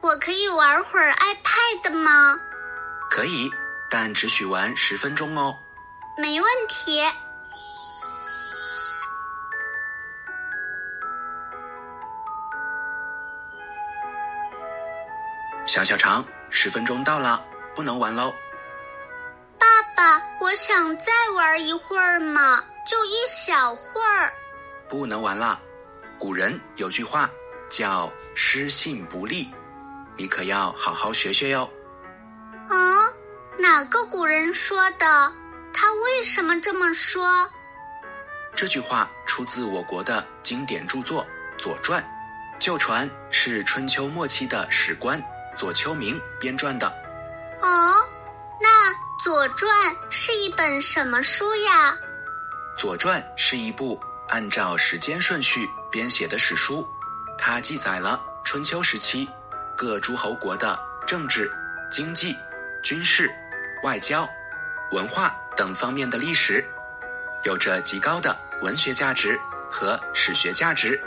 我可以玩会儿 iPad 吗？可以，但只许玩十分钟哦。没问题。小小肠，十分钟到了，不能玩喽。爸爸，我想再玩一会儿嘛，就一小会儿。不能玩了。古人有句话叫“失信不立”，你可要好好学学哟。嗯，哪个古人说的？他为什么这么说？这句话出自我国的经典著作《左传》，旧传是春秋末期的史官左丘明编撰的。哦，那《左传》是一本什么书呀？《左传》是一部按照时间顺序编写的史书，它记载了春秋时期各诸侯国的政治、经济、军事、外交、文化等方面的历史，有着极高的文学价值和史学价值。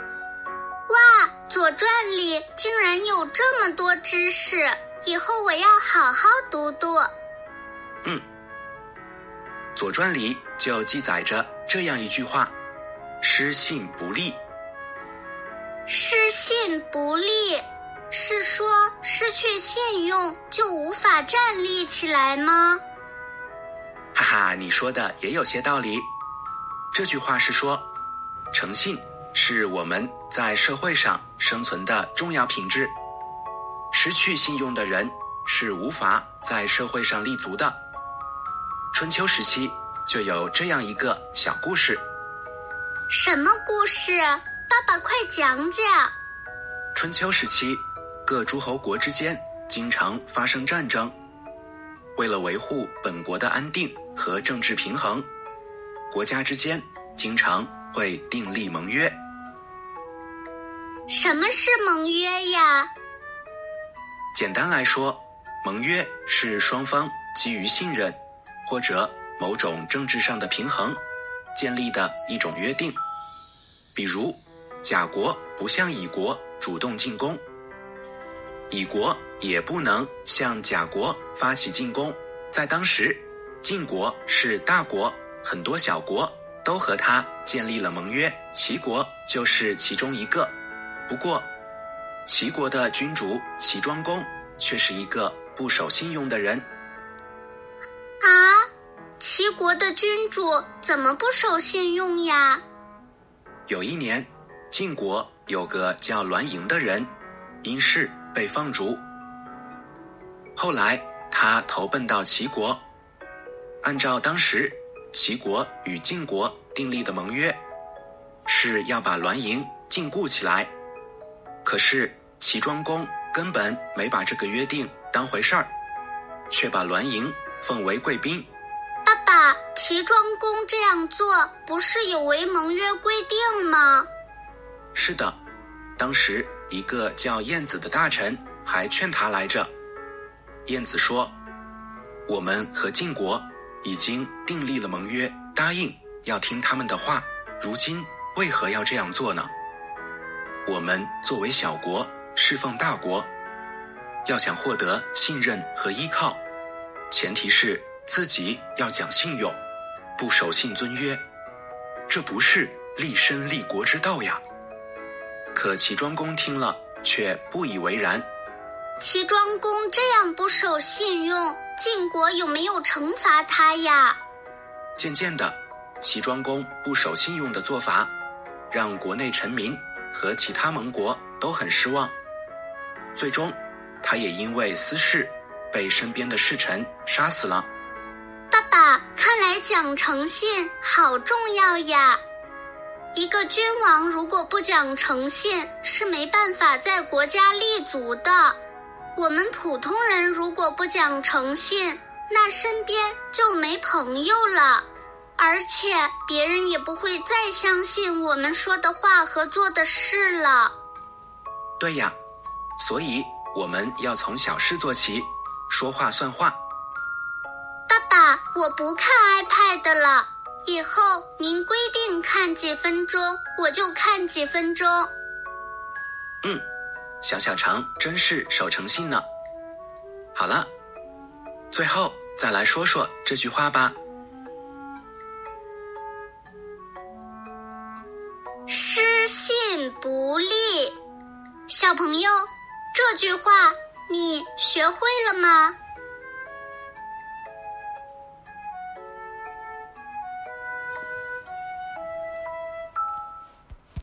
哇，《左传》里竟然有这么多知识，以后我要好好读读。嗯，《左传》里就记载着这样一句话：“失信不立。”失信不立，是说失去信用就无法站立起来吗？哈哈，你说的也有些道理。这句话是说，诚信是我们在社会上生存的重要品质。失去信用的人是无法在社会上立足的。春秋时期就有这样一个小故事。什么故事？爸爸快讲讲。春秋时期，各诸侯国之间经常发生战争。为了维护本国的安定和政治平衡，国家之间经常会订立盟约。什么是盟约呀？简单来说，盟约是双方基于信任或者某种政治上的平衡建立的一种约定。比如，甲国不向乙国主动进攻，乙国也不能向甲国发起进攻。在当时，晋国是大国，很多小国都和他建立了盟约，齐国就是其中一个。不过，齐国的君主齐庄公却是一个不守信用的人。啊，齐国的君主怎么不守信用呀？有一年，晋国有个叫栾盈的人，因事被放逐。后来他投奔到齐国，按照当时齐国与晋国订立的盟约，是要把栾盈禁锢起来。可是齐庄公根本没把这个约定当回事儿，却把栾盈奉为贵宾。爸爸，齐庄公这样做不是有违盟约规定吗？是的，当时一个叫晏子的大臣还劝他来着。晏子说：“我们和晋国已经订立了盟约，答应要听他们的话，如今为何要这样做呢？我们作为小国侍奉大国，要想获得信任和依靠，前提是自己要讲信用，不守信遵约，这不是立身立国之道呀。”可齐庄公听了却不以为然。齐庄公这样不守信用，晋国有没有惩罚他呀？渐渐的，齐庄公不守信用的做法，让国内臣民和其他盟国都很失望。最终，他也因为私事被身边的侍臣杀死了。爸爸，看来讲诚信好重要呀！一个君王如果不讲诚信，是没办法在国家立足的。我们普通人如果不讲诚信，那身边就没朋友了，而且别人也不会再相信我们说的话和做的事了。对呀，所以我们要从小事做起，说话算话。爸爸，我不看 iPad 了，以后您规定看几分钟，我就看几分钟。嗯，小小肠真是守诚信呢。好了，最后再来说说这句话吧。失信不立，小朋友，这句话你学会了吗？